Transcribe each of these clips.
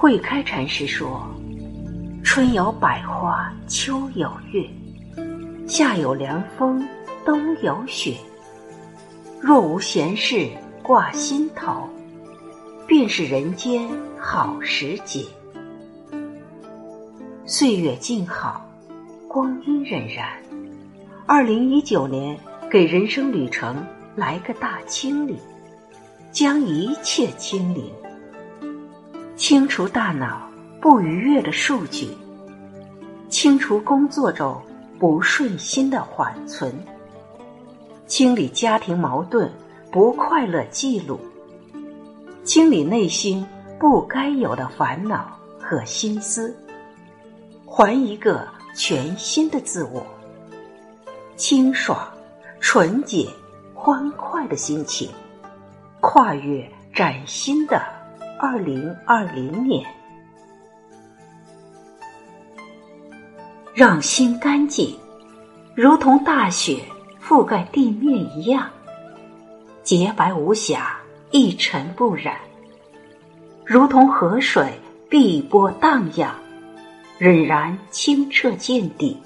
慧开禅师说：“春有百花，秋有月，夏有凉风，冬有雪。若无闲事挂心头，便是人间好时节。岁月静好，光阴荏苒。二零一九年，给人生旅程来个大清理，将一切清零。”清除大脑不愉悦的数据，清除工作中不顺心的缓存，清理家庭矛盾不快乐记录，清理内心不该有的烦恼和心思，还一个全新的自我，清爽、纯洁、欢快的心情，跨越崭新的。二零二零年，让心干净，如同大雪覆盖地面一样，洁白无瑕，一尘不染；如同河水碧波荡漾，仍然清澈见底。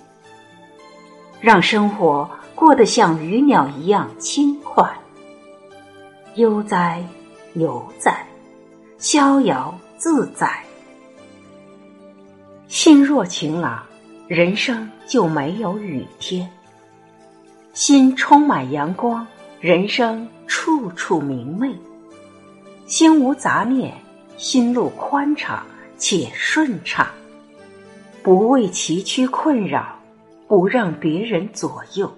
让生活过得像鱼鸟一样轻快，悠哉游哉。逍遥自在，心若晴朗，人生就没有雨天；心充满阳光，人生处处明媚；心无杂念，心路宽敞且顺畅。不为崎岖困扰，不让别人左右，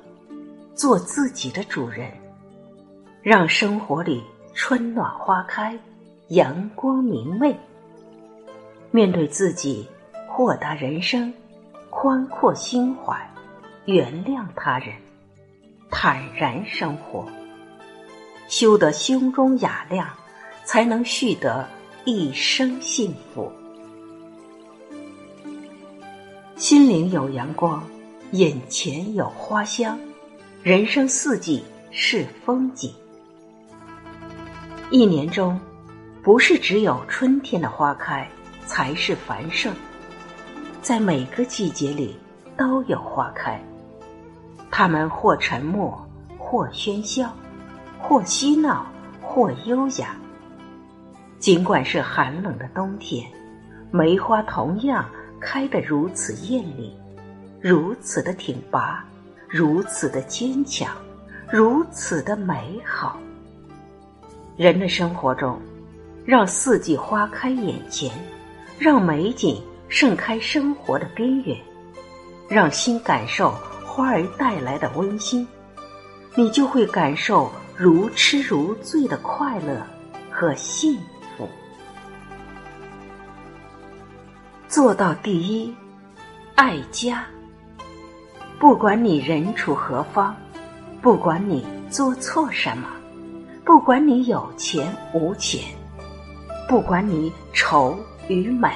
做自己的主人，让生活里春暖花开。阳光明媚，面对自己，豁达人生，宽阔心怀，原谅他人，坦然生活，修得胸中雅量，才能续得一生幸福。心灵有阳光，眼前有花香，人生四季是风景。一年中。不是只有春天的花开才是繁盛，在每个季节里都有花开。它们或沉默，或喧嚣，或嬉闹，或优雅。尽管是寒冷的冬天，梅花同样开得如此艳丽，如此的挺拔，如此的坚强，如此的美好。人的生活中。让四季花开眼前，让美景盛开生活的边缘，让心感受花儿带来的温馨，你就会感受如痴如醉的快乐和幸福。做到第一，爱家。不管你人处何方，不管你做错什么，不管你有钱无钱。不管你丑与美，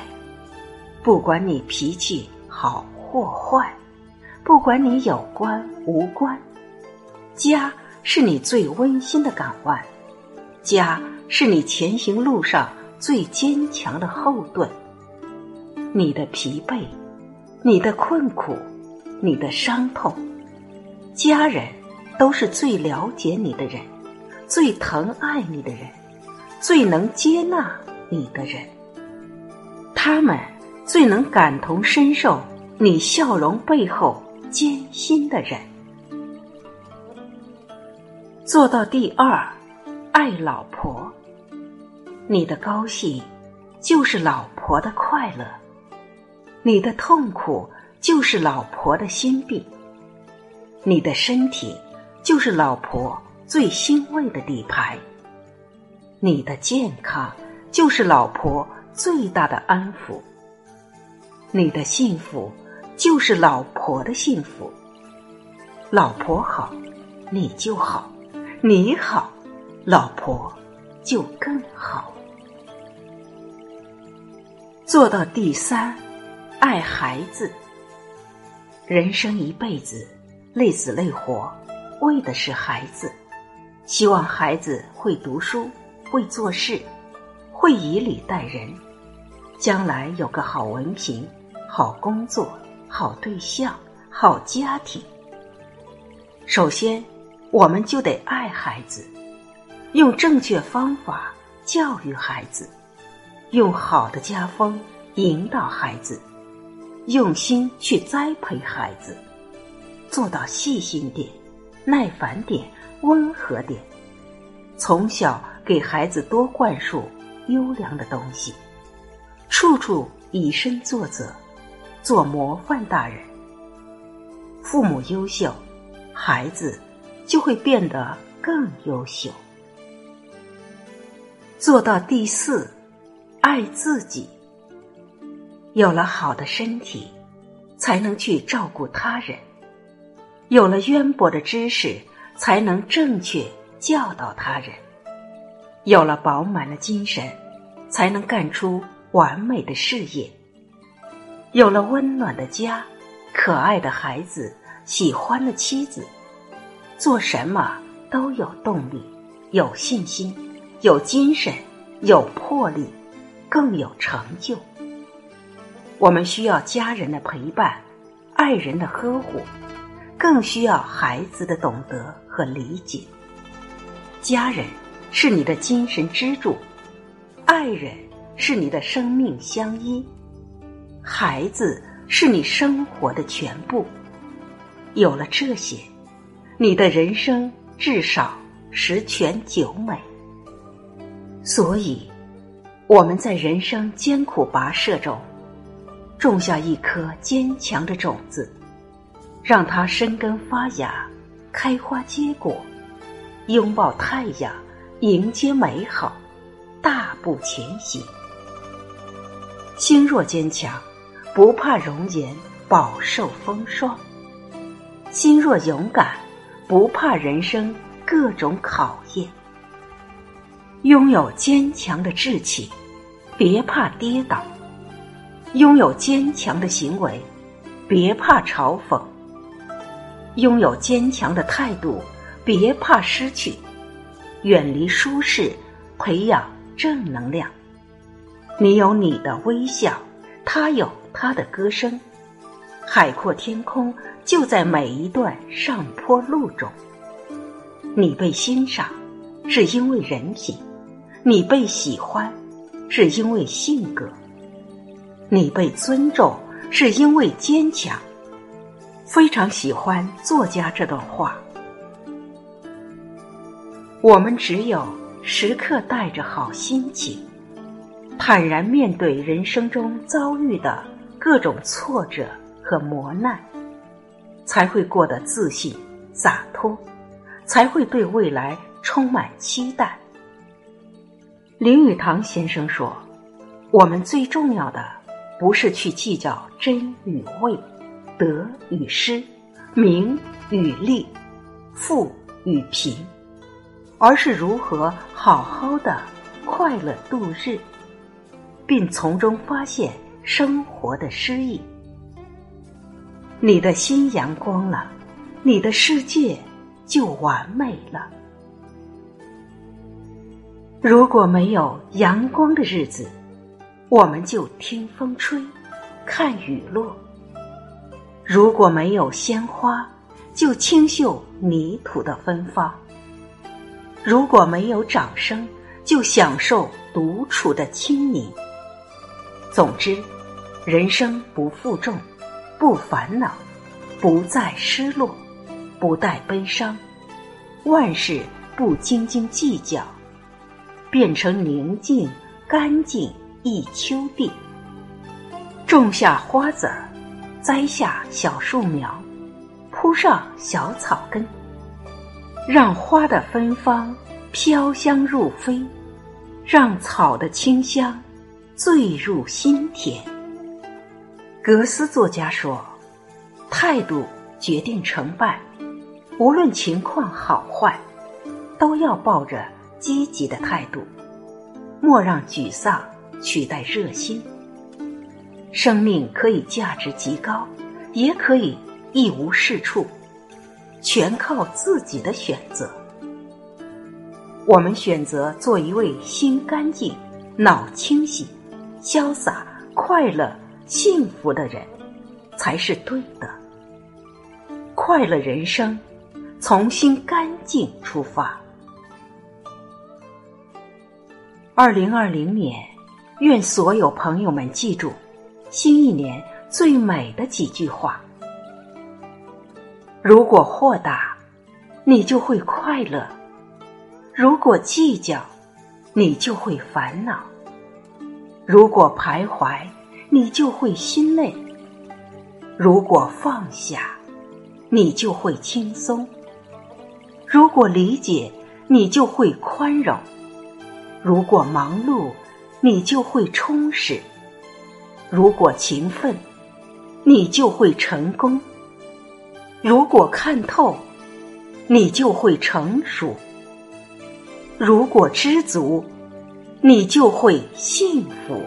不管你脾气好或坏，不管你有关无关，家是你最温馨的港湾，家是你前行路上最坚强的后盾。你的疲惫，你的困苦，你的伤痛，家人都是最了解你的人，最疼爱你的人。最能接纳你的人，他们最能感同身受你笑容背后艰辛的人。做到第二，爱老婆。你的高兴就是老婆的快乐，你的痛苦就是老婆的心病，你的身体就是老婆最欣慰的底牌。你的健康就是老婆最大的安抚，你的幸福就是老婆的幸福。老婆好，你就好；你好，老婆就更好。做到第三，爱孩子。人生一辈子，累死累活，为的是孩子，希望孩子会读书。会做事，会以礼待人，将来有个好文凭、好工作、好对象、好家庭。首先，我们就得爱孩子，用正确方法教育孩子，用好的家风引导孩子，用心去栽培孩子，做到细心点、耐烦点、温和点，从小给孩子多灌输优良的东西，处处以身作则，做模范大人。父母优秀。孩子就会变得更优秀。做到第四，爱自己。有了好的身体，才能去照顾他人；有了渊博的知识，才能正确教导他人；有了饱满的精神，才能干出完美的事业；有了温暖的家，可爱的孩子。喜欢的妻子，做什么都有动力、有信心、有精神、有魄力，更有成就。我们需要家人的陪伴、爱人的呵护，更需要孩子的懂得和理解。家人是你的精神支柱，爱人是你的生命相依，孩子是你生活的全部。有了这些，你的人生至少十全九美。所以，我们在人生艰苦跋涉中，种下一颗坚强的种子，让它生根发芽、开花结果，拥抱太阳，迎接美好，大步前行。心若坚强，不怕容颜饱受风霜。心若勇敢，不怕人生各种考验。拥有坚强的志气，别怕跌倒；拥有坚强的行为，别怕嘲讽；拥有坚强的态度，别怕失去。远离舒适，培养正能量。你有你的微笑，他有他的歌声。海阔天空就在每一段上坡路中。你被欣赏，是因为人品；你被喜欢，是因为性格；你被尊重，是因为坚强。非常喜欢作家这段话：我们只有时刻带着好心情，坦然面对人生中遭遇的各种挫折。和磨难，才会过得自信、洒脱，才会对未来充满期待。林语堂先生说：“我们最重要的，不是去计较真与伪、得与失、名与利、富与贫，而是如何好好的快乐度日，并从中发现生活的诗意。”你的心阳光了，你的世界就完美了。如果没有阳光的日子，我们就听风吹，看雨落；如果没有鲜花，就清秀泥土的芬芳；如果没有掌声，就享受独处的清宁。总之，人生不负重。不烦恼，不再失落，不带悲伤，万事不斤斤计较，变成宁静干净一秋地。种下花籽儿，栽下小树苗，铺上小草根，让花的芬芳飘香入肺，让草的清香醉入心田。格斯作家说：“态度决定成败，无论情况好坏，都要抱着积极的态度，莫让沮丧取代热心。生命可以价值极高，也可以一无是处，全靠自己的选择。我们选择做一位心干净、脑清醒、潇洒。”快乐、幸福的人，才是对的。快乐人生，从心干净出发。二零二零年，愿所有朋友们记住新一年最美的几句话：如果豁达，你就会快乐；如果计较，你就会烦恼；如果徘徊，你就会心累；如果放下，你就会轻松；如果理解，你就会宽容；如果忙碌，你就会充实；如果勤奋，你就会成功；如果看透，你就会成熟。如果知足，你就会幸福。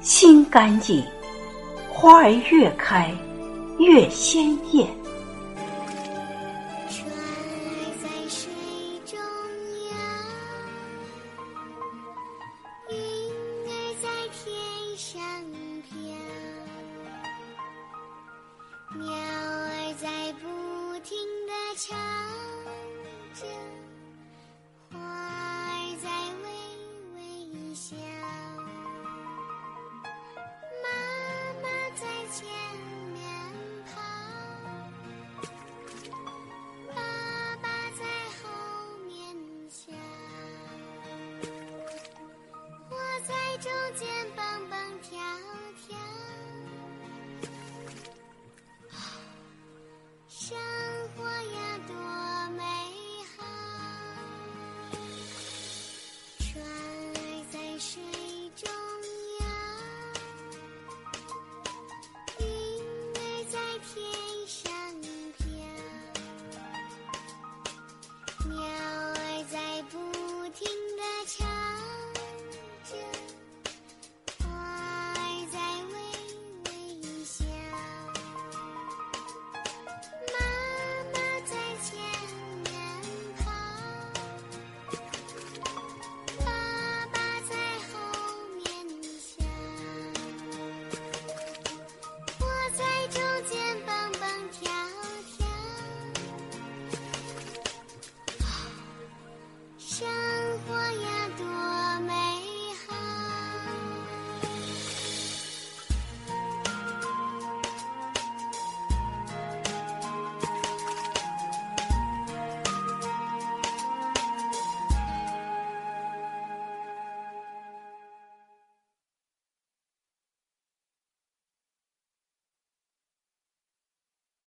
心干净，花儿越开越鲜艳。